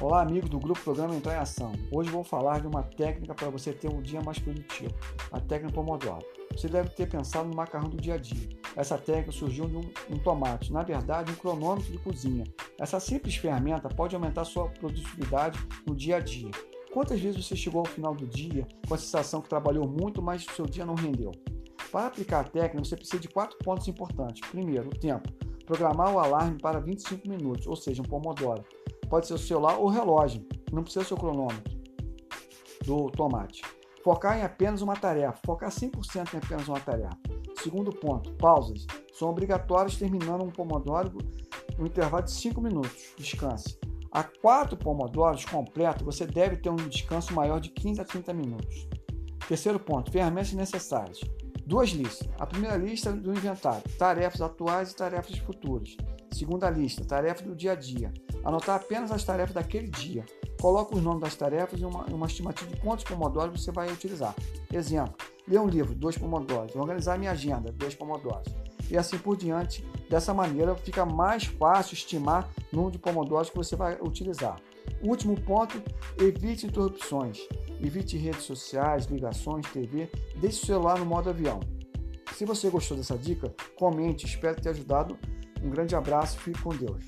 Olá, amigo do grupo Programa Entrar em Ação. Hoje vou falar de uma técnica para você ter um dia mais produtivo, a técnica Pomodoro. Você deve ter pensado no macarrão do dia a dia. Essa técnica surgiu de um, um tomate, na verdade, um cronômetro de cozinha. Essa simples ferramenta pode aumentar sua produtividade no dia a dia. Quantas vezes você chegou ao final do dia com a sensação que trabalhou muito, mas o seu dia não rendeu? Para aplicar a técnica, você precisa de quatro pontos importantes. Primeiro, o tempo. Programar o alarme para 25 minutos, ou seja, um Pomodoro pode ser o celular ou relógio, não precisa ser o cronômetro do tomate. Focar em apenas uma tarefa, focar 100% em apenas uma tarefa. Segundo ponto, pausas. São obrigatórias terminando um pomodoro no intervalo de 5 minutos. Descanse. A quatro pomodoros completo, você deve ter um descanso maior de 15 a 30 minutos. Terceiro ponto, ferramentas necessárias. Duas listas. A primeira lista do inventário, tarefas atuais e tarefas futuras. Segunda lista, tarefas do dia a dia. Anotar apenas as tarefas daquele dia. Coloque os nomes das tarefas e uma, uma estimativa de quantos pomodoros você vai utilizar. Exemplo, ler um livro, dois pomodoros. Organizar minha agenda, dois pomodoros. E assim por diante. Dessa maneira fica mais fácil estimar o número de pomodoros que você vai utilizar. Último ponto, evite interrupções. Evite redes sociais, ligações, TV. Deixe o celular no modo avião. Se você gostou dessa dica, comente. Espero ter ajudado. Um grande abraço. Fique com Deus.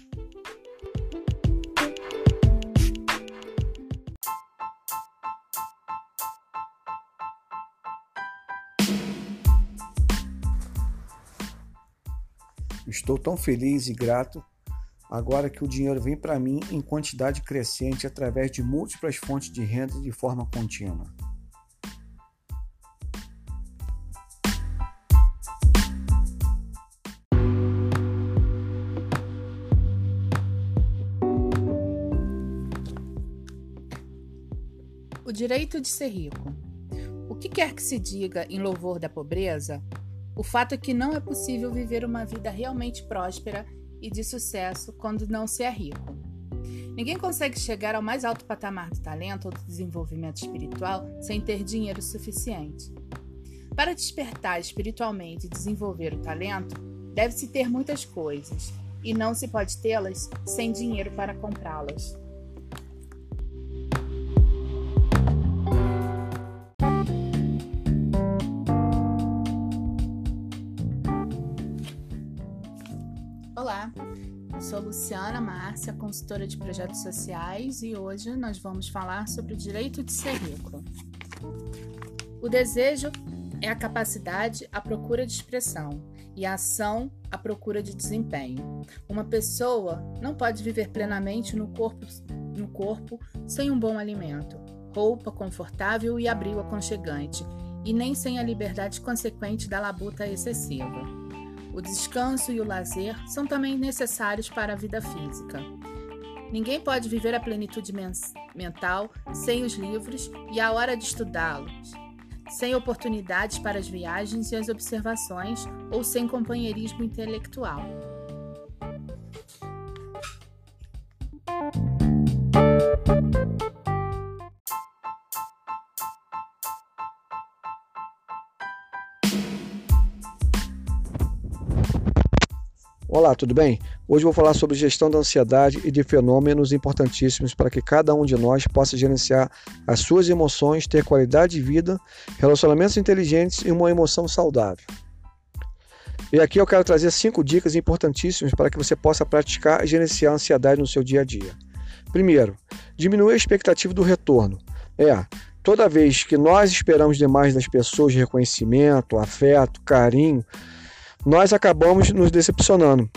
Estou tão feliz e grato agora que o dinheiro vem para mim em quantidade crescente através de múltiplas fontes de renda de forma contínua. O direito de ser rico. O que quer que se diga em louvor da pobreza, o fato é que não é possível viver uma vida realmente próspera e de sucesso quando não se é rico. Ninguém consegue chegar ao mais alto patamar do talento ou do desenvolvimento espiritual sem ter dinheiro suficiente. Para despertar espiritualmente e desenvolver o talento, deve-se ter muitas coisas, e não se pode tê-las sem dinheiro para comprá-las. Luciana Márcia, consultora de projetos sociais, e hoje nós vamos falar sobre o direito de ser rico. O desejo é a capacidade à procura de expressão e a ação à procura de desempenho. Uma pessoa não pode viver plenamente no corpo, no corpo sem um bom alimento, roupa confortável e abrigo aconchegante, e nem sem a liberdade consequente da labuta excessiva. O descanso e o lazer são também necessários para a vida física. Ninguém pode viver a plenitude mental sem os livros e a hora de estudá-los, sem oportunidades para as viagens e as observações ou sem companheirismo intelectual. Olá, tudo bem? Hoje vou falar sobre gestão da ansiedade e de fenômenos importantíssimos para que cada um de nós possa gerenciar as suas emoções, ter qualidade de vida, relacionamentos inteligentes e uma emoção saudável. E aqui eu quero trazer cinco dicas importantíssimas para que você possa praticar e gerenciar a ansiedade no seu dia a dia. Primeiro, diminuir a expectativa do retorno. É, toda vez que nós esperamos demais das pessoas reconhecimento, afeto, carinho, nós acabamos nos decepcionando.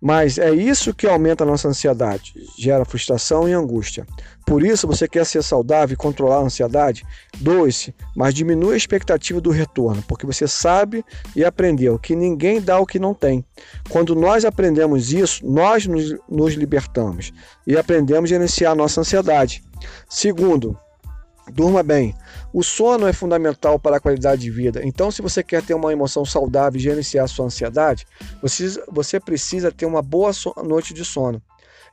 Mas é isso que aumenta a nossa ansiedade, gera frustração e angústia. Por isso, você quer ser saudável e controlar a ansiedade? Doe-se, mas diminua a expectativa do retorno, porque você sabe e aprendeu que ninguém dá o que não tem. Quando nós aprendemos isso, nós nos, nos libertamos e aprendemos a gerenciar a nossa ansiedade. Segundo, Durma bem. O sono é fundamental para a qualidade de vida. Então, se você quer ter uma emoção saudável e gerenciar sua ansiedade, você, você precisa ter uma boa so noite de sono.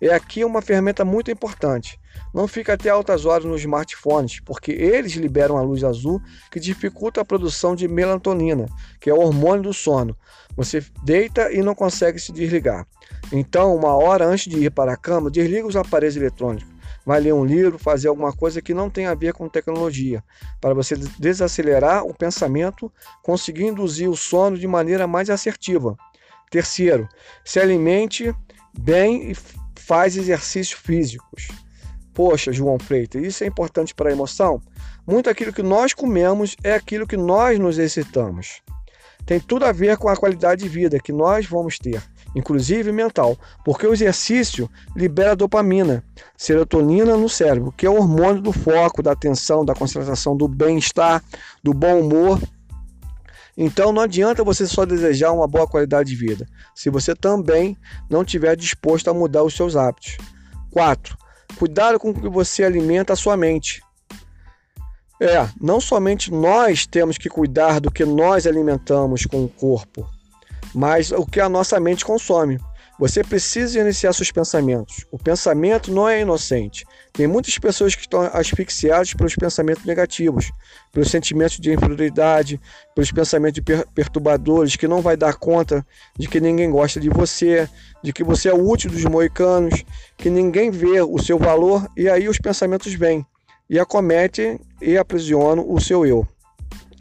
E aqui é uma ferramenta muito importante. Não fique até altas horas nos smartphones, porque eles liberam a luz azul que dificulta a produção de melatonina, que é o hormônio do sono. Você deita e não consegue se desligar. Então, uma hora antes de ir para a cama, desliga os aparelhos eletrônicos vai ler um livro, fazer alguma coisa que não tem a ver com tecnologia, para você desacelerar o pensamento, conseguir induzir o sono de maneira mais assertiva. Terceiro, se alimente bem e faz exercícios físicos. Poxa, João Freitas, isso é importante para a emoção? Muito aquilo que nós comemos é aquilo que nós nos excitamos. Tem tudo a ver com a qualidade de vida que nós vamos ter inclusive mental, porque o exercício libera dopamina, serotonina no cérebro, que é o hormônio do foco, da atenção, da concentração, do bem-estar, do bom humor. Então não adianta você só desejar uma boa qualidade de vida, se você também não estiver disposto a mudar os seus hábitos. 4. Cuidado com o que você alimenta a sua mente. É, não somente nós temos que cuidar do que nós alimentamos com o corpo, mas o que a nossa mente consome. Você precisa iniciar seus pensamentos. O pensamento não é inocente. Tem muitas pessoas que estão asfixiadas pelos pensamentos negativos, pelos sentimentos de inferioridade, pelos pensamentos per perturbadores, que não vai dar conta de que ninguém gosta de você, de que você é o último dos moicanos, que ninguém vê o seu valor, e aí os pensamentos vêm e acometem e aprisionam o seu eu.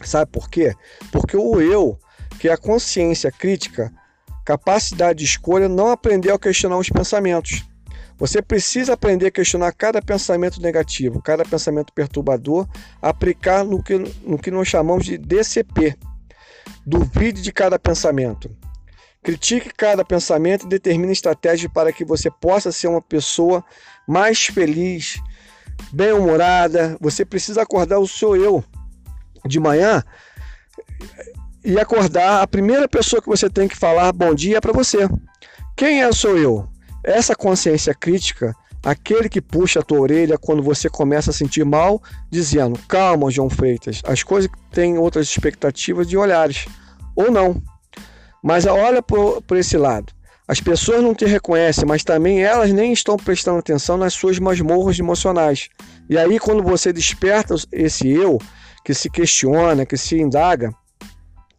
Sabe por quê? Porque o eu que a consciência crítica, capacidade de escolha, não aprendeu a questionar os pensamentos. Você precisa aprender a questionar cada pensamento negativo, cada pensamento perturbador, aplicar no que, no que nós chamamos de DCP. Duvide de cada pensamento. Critique cada pensamento e determine estratégias para que você possa ser uma pessoa mais feliz, bem-humorada. Você precisa acordar o seu eu de manhã e acordar, a primeira pessoa que você tem que falar bom dia é para você. Quem é sou eu? Essa consciência crítica, aquele que puxa a tua orelha quando você começa a sentir mal, dizendo: calma, João Freitas, as coisas têm outras expectativas de olhares, ou não. Mas olha por, esse lado. As pessoas não te reconhecem, mas também elas nem estão prestando atenção nas suas masmorras emocionais. E aí, quando você desperta esse eu, que se questiona, que se indaga,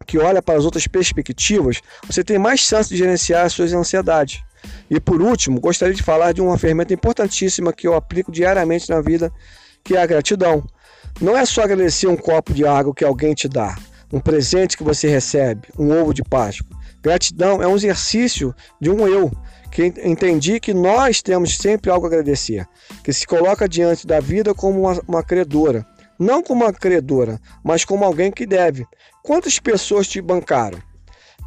que olha para as outras perspectivas, você tem mais chance de gerenciar as suas ansiedades. E por último, gostaria de falar de uma ferramenta importantíssima que eu aplico diariamente na vida, que é a gratidão. Não é só agradecer um copo de água que alguém te dá, um presente que você recebe, um ovo de Páscoa. Gratidão é um exercício de um eu, que entendi que nós temos sempre algo a agradecer, que se coloca diante da vida como uma, uma credora, não como uma credora, mas como alguém que deve. Quantas pessoas te bancaram?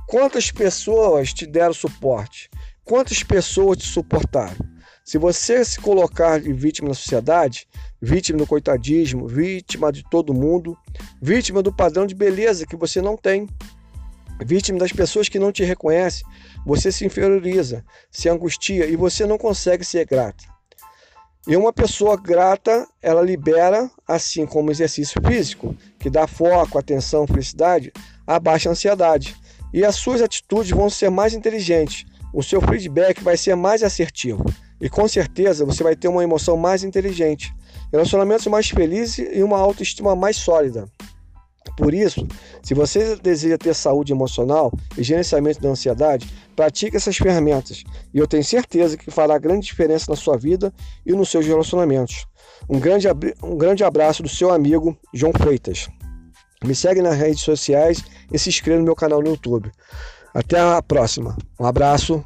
Quantas pessoas te deram suporte? Quantas pessoas te suportaram? Se você se colocar de vítima na sociedade, vítima do coitadismo, vítima de todo mundo, vítima do padrão de beleza que você não tem, vítima das pessoas que não te reconhecem, você se inferioriza, se angustia e você não consegue ser grata. E uma pessoa grata, ela libera, assim como exercício físico, que dá foco, atenção, felicidade, abaixa a ansiedade. E as suas atitudes vão ser mais inteligentes. O seu feedback vai ser mais assertivo. E com certeza você vai ter uma emoção mais inteligente, relacionamentos mais felizes e uma autoestima mais sólida. Por isso, se você deseja ter saúde emocional e gerenciamento da ansiedade, pratique essas ferramentas e eu tenho certeza que fará grande diferença na sua vida e nos seus relacionamentos. Um grande, um grande abraço do seu amigo João Freitas. Me segue nas redes sociais e se inscreva no meu canal no YouTube. Até a próxima. Um abraço.